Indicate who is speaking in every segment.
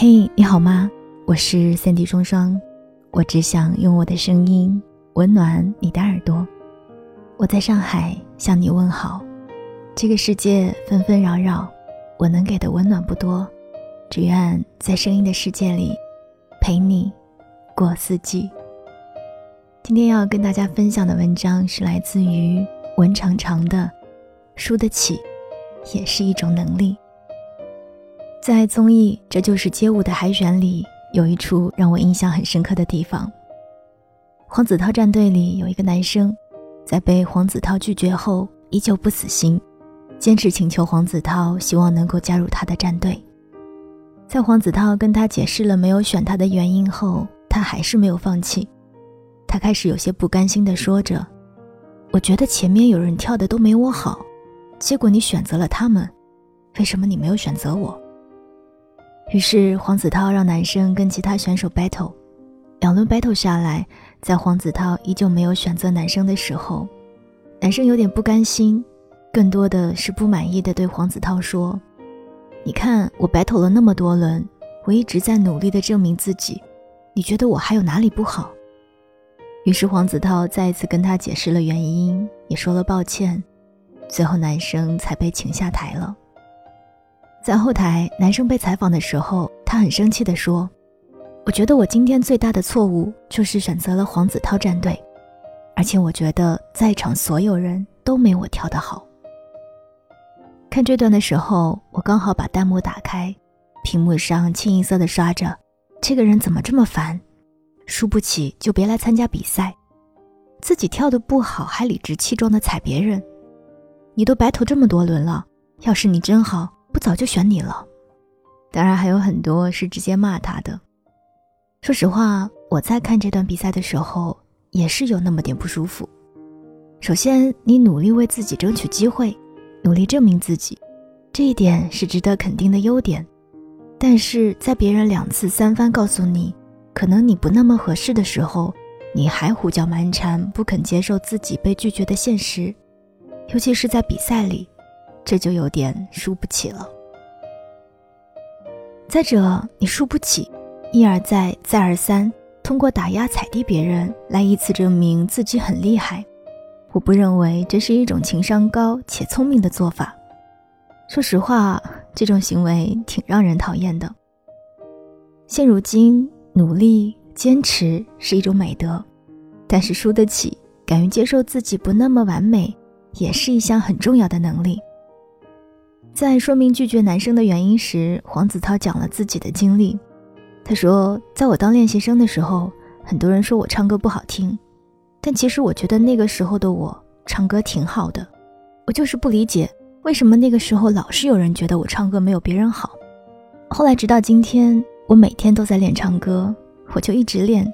Speaker 1: 嘿，你好吗？我是三 D 双双，我只想用我的声音温暖你的耳朵。我在上海向你问好。这个世界纷纷扰扰，我能给的温暖不多，只愿在声音的世界里陪你过四季。今天要跟大家分享的文章是来自于文长长的《输得起也是一种能力》。在综艺《这就是街舞》的海选里。有一处让我印象很深刻的地方。黄子韬战队里有一个男生，在被黄子韬拒绝后，依旧不死心，坚持请求黄子韬，希望能够加入他的战队。在黄子韬跟他解释了没有选他的原因后，他还是没有放弃。他开始有些不甘心地说着：“我觉得前面有人跳的都没我好，结果你选择了他们，为什么你没有选择我？”于是黄子韬让男生跟其他选手 battle，两轮 battle 下来，在黄子韬依旧没有选择男生的时候，男生有点不甘心，更多的是不满意的对黄子韬说：“你看我 battle 了那么多轮，我一直在努力的证明自己，你觉得我还有哪里不好？”于是黄子韬再一次跟他解释了原因，也说了抱歉，最后男生才被请下台了。在后台，男生被采访的时候，他很生气地说：“我觉得我今天最大的错误就是选择了黄子韬战队，而且我觉得在场所有人都没我跳得好。”看这段的时候，我刚好把弹幕打开，屏幕上清一色的刷着：“这个人怎么这么烦？输不起就别来参加比赛，自己跳的不好还理直气壮的踩别人，你都白头这么多轮了，要是你真好。”早就选你了，当然还有很多是直接骂他的。说实话，我在看这段比赛的时候也是有那么点不舒服。首先，你努力为自己争取机会，努力证明自己，这一点是值得肯定的优点。但是在别人两次三番告诉你可能你不那么合适的时候，你还胡搅蛮缠，不肯接受自己被拒绝的现实，尤其是在比赛里。这就有点输不起了。再者，你输不起，一而再，再而三，通过打压踩低别人来以此证明自己很厉害，我不认为这是一种情商高且聪明的做法。说实话，这种行为挺让人讨厌的。现如今，努力坚持是一种美德，但是输得起，敢于接受自己不那么完美，也是一项很重要的能力。在说明拒绝男生的原因时，黄子韬讲了自己的经历。他说：“在我当练习生的时候，很多人说我唱歌不好听，但其实我觉得那个时候的我唱歌挺好的。我就是不理解为什么那个时候老是有人觉得我唱歌没有别人好。后来直到今天，我每天都在练唱歌，我就一直练。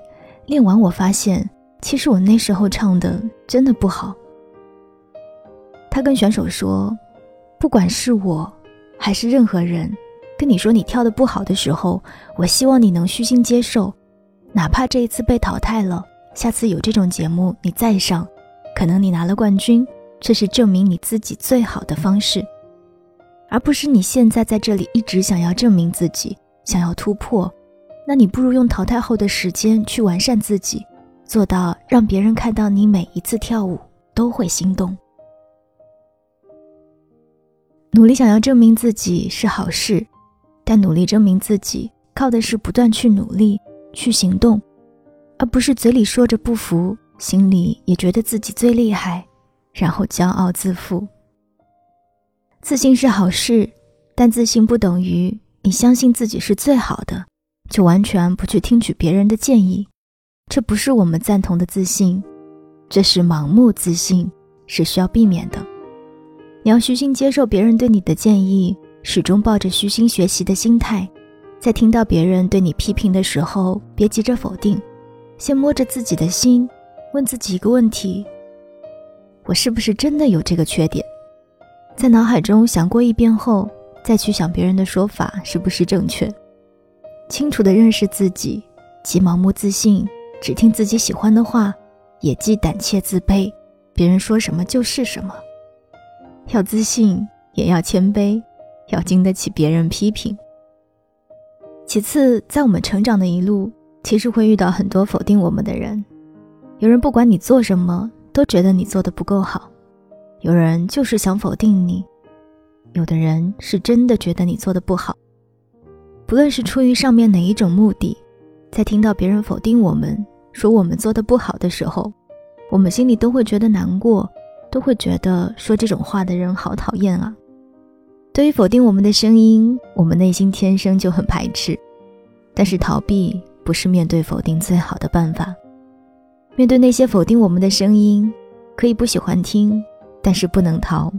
Speaker 1: 练完我发现，其实我那时候唱的真的不好。”他跟选手说。不管是我，还是任何人，跟你说你跳的不好的时候，我希望你能虚心接受，哪怕这一次被淘汰了，下次有这种节目你再上，可能你拿了冠军，这是证明你自己最好的方式，而不是你现在在这里一直想要证明自己，想要突破，那你不如用淘汰后的时间去完善自己，做到让别人看到你每一次跳舞都会心动。努力想要证明自己是好事，但努力证明自己靠的是不断去努力、去行动，而不是嘴里说着不服，心里也觉得自己最厉害，然后骄傲自负。自信是好事，但自信不等于你相信自己是最好的，就完全不去听取别人的建议。这不是我们赞同的自信，这是盲目自信，是需要避免的。你要虚心接受别人对你的建议，始终抱着虚心学习的心态。在听到别人对你批评的时候，别急着否定，先摸着自己的心，问自己一个问题：我是不是真的有这个缺点？在脑海中想过一遍后，再去想别人的说法是不是正确。清楚地认识自己，既盲目自信，只听自己喜欢的话，也既胆怯自卑，别人说什么就是什么。要自信，也要谦卑，要经得起别人批评。其次，在我们成长的一路，其实会遇到很多否定我们的人。有人不管你做什么，都觉得你做的不够好；有人就是想否定你；有的人是真的觉得你做的不好。不论是出于上面哪一种目的，在听到别人否定我们、说我们做的不好的时候，我们心里都会觉得难过，都会觉得说这种话的人好讨厌啊。对于否定我们的声音，我们内心天生就很排斥。但是逃避不是面对否定最好的办法。面对那些否定我们的声音，可以不喜欢听，但是不能逃。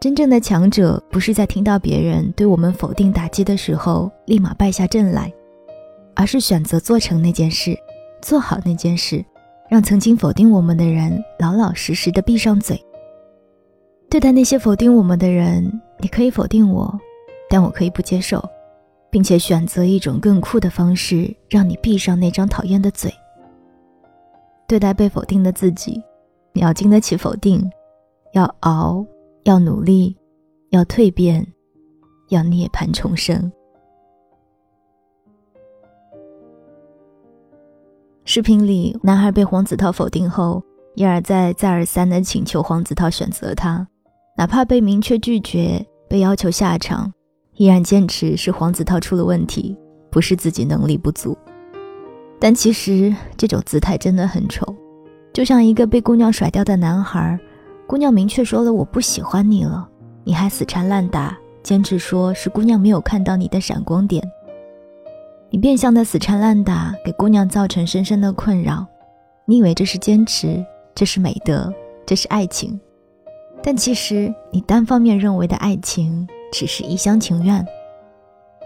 Speaker 1: 真正的强者不是在听到别人对我们否定打击的时候立马败下阵来，而是选择做成那件事，做好那件事，让曾经否定我们的人老老实实的闭上嘴。对待那些否定我们的人。你可以否定我，但我可以不接受，并且选择一种更酷的方式，让你闭上那张讨厌的嘴。对待被否定的自己，你要经得起否定，要熬，要努力，要蜕变，要涅槃重生。视频里，男孩被黄子韬否定后，一而再、再而三的请求黄子韬选择他，哪怕被明确拒绝。被要求下场，依然坚持是黄子韬出了问题，不是自己能力不足。但其实这种姿态真的很丑，就像一个被姑娘甩掉的男孩，姑娘明确说了我不喜欢你了，你还死缠烂打，坚持说是姑娘没有看到你的闪光点。你变相的死缠烂打，给姑娘造成深深的困扰。你以为这是坚持，这是美德，这是爱情。但其实，你单方面认为的爱情只是一厢情愿。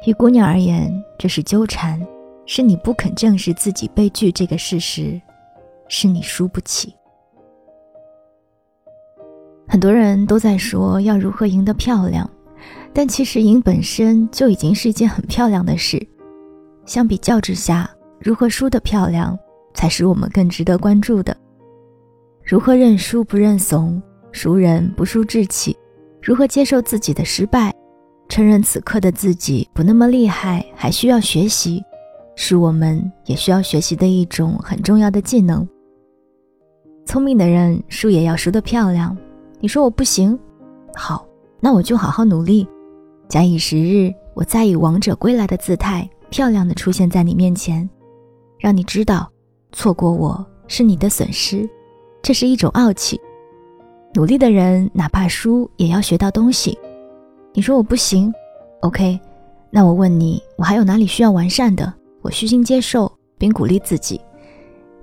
Speaker 1: 于姑娘而言，这是纠缠，是你不肯正视自己被拒这个事实，是你输不起。很多人都在说要如何赢得漂亮，但其实赢本身就已经是一件很漂亮的事。相比较之下，如何输得漂亮，才是我们更值得关注的。如何认输不认怂？熟人不输志气，如何接受自己的失败，承认此刻的自己不那么厉害，还需要学习，是我们也需要学习的一种很重要的技能。聪明的人输也要输得漂亮。你说我不行，好，那我就好好努力。假以时日，我再以王者归来的姿态，漂亮的出现在你面前，让你知道，错过我是你的损失，这是一种傲气。努力的人，哪怕输也要学到东西。你说我不行，OK，那我问你，我还有哪里需要完善的？我虚心接受并鼓励自己。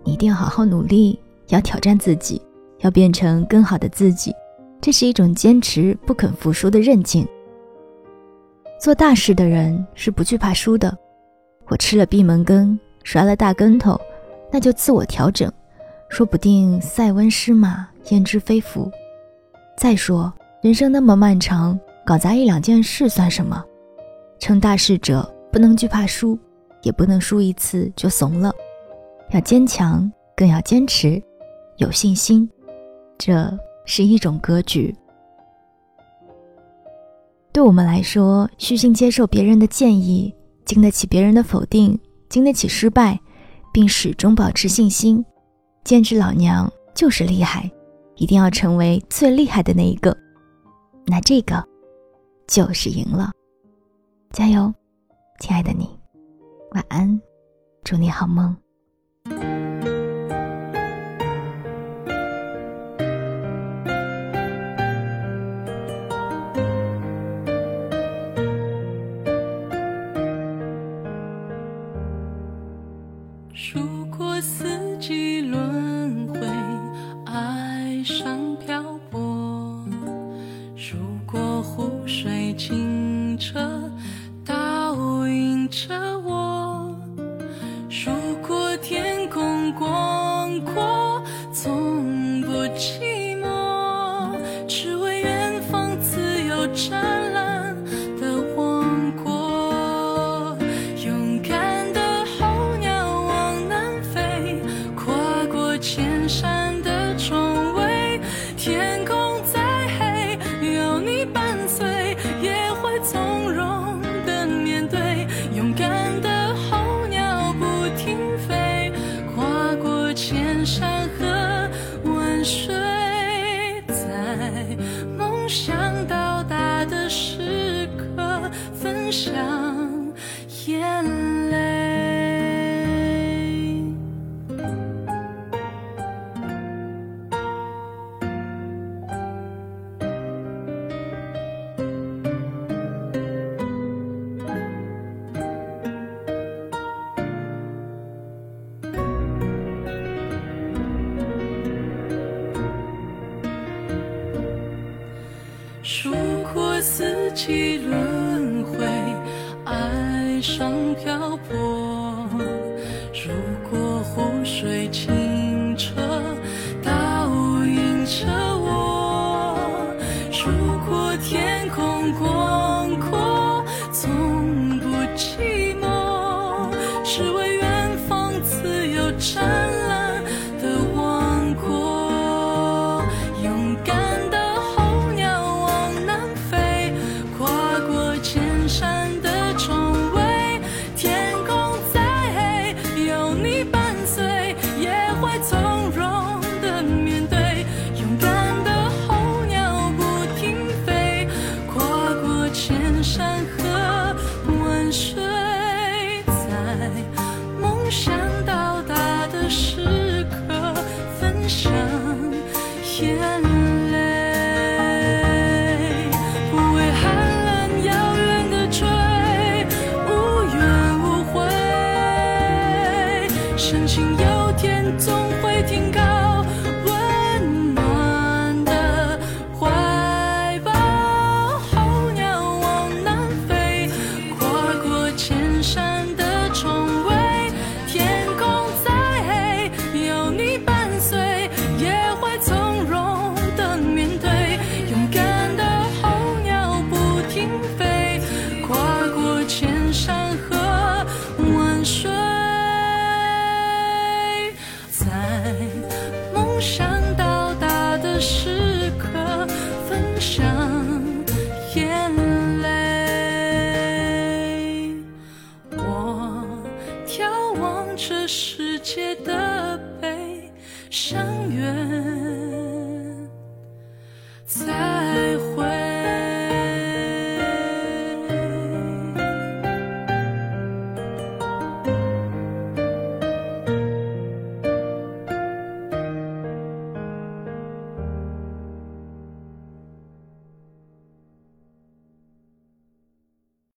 Speaker 1: 你一定要好好努力，要挑战自己，要变成更好的自己。这是一种坚持不肯服输的韧劲。做大事的人是不惧怕输的。我吃了闭门羹，摔了大跟头，那就自我调整。说不定塞翁失马，焉知非福。再说，人生那么漫长，搞砸一两件事算什么？成大事者不能惧怕输，也不能输一次就怂了，要坚强，更要坚持，有信心。这是一种格局。对我们来说，虚心接受别人的建议，经得起别人的否定，经得起失败，并始终保持信心。坚持老娘就是厉害，一定要成为最厉害的那一个，那这个就是赢了。加油，亲爱的你，晚安，祝你好梦。
Speaker 2: 起落想几轮回爱上漂泊，如果湖水清澈，倒映着我。如果天空广阔，从不寂寞。相信有天总会停靠伤